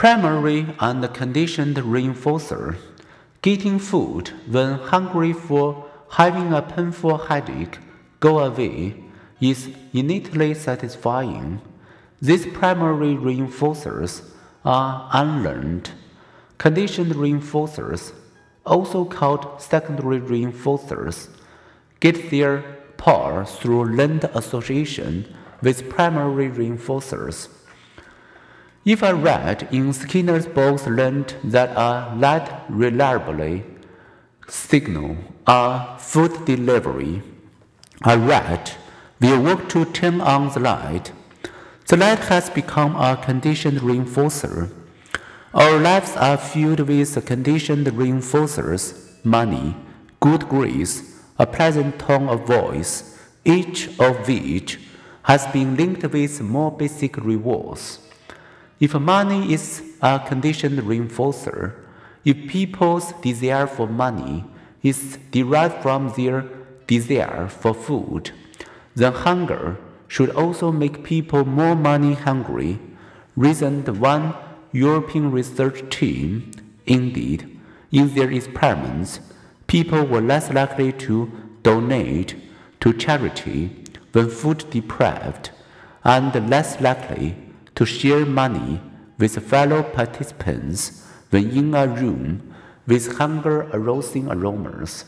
Primary and conditioned reinforcer. Getting food when hungry for having a painful headache go away is innately satisfying. These primary reinforcers are unlearned. Conditioned reinforcers, also called secondary reinforcers, get their power through learned association with primary reinforcers. If a rat in Skinner's box learned that a light reliably signal a food delivery, a rat will work to turn on the light. The light has become a conditioned reinforcer. Our lives are filled with conditioned reinforcers money, good grades, a pleasant tone of voice, each of which has been linked with more basic rewards. If money is a conditioned reinforcer, if people's desire for money is derived from their desire for food, then hunger should also make people more money hungry, reasoned one European research team. Indeed, in their experiments, people were less likely to donate to charity when food deprived and less likely to share money with fellow participants when in a room with hunger arousing aromas.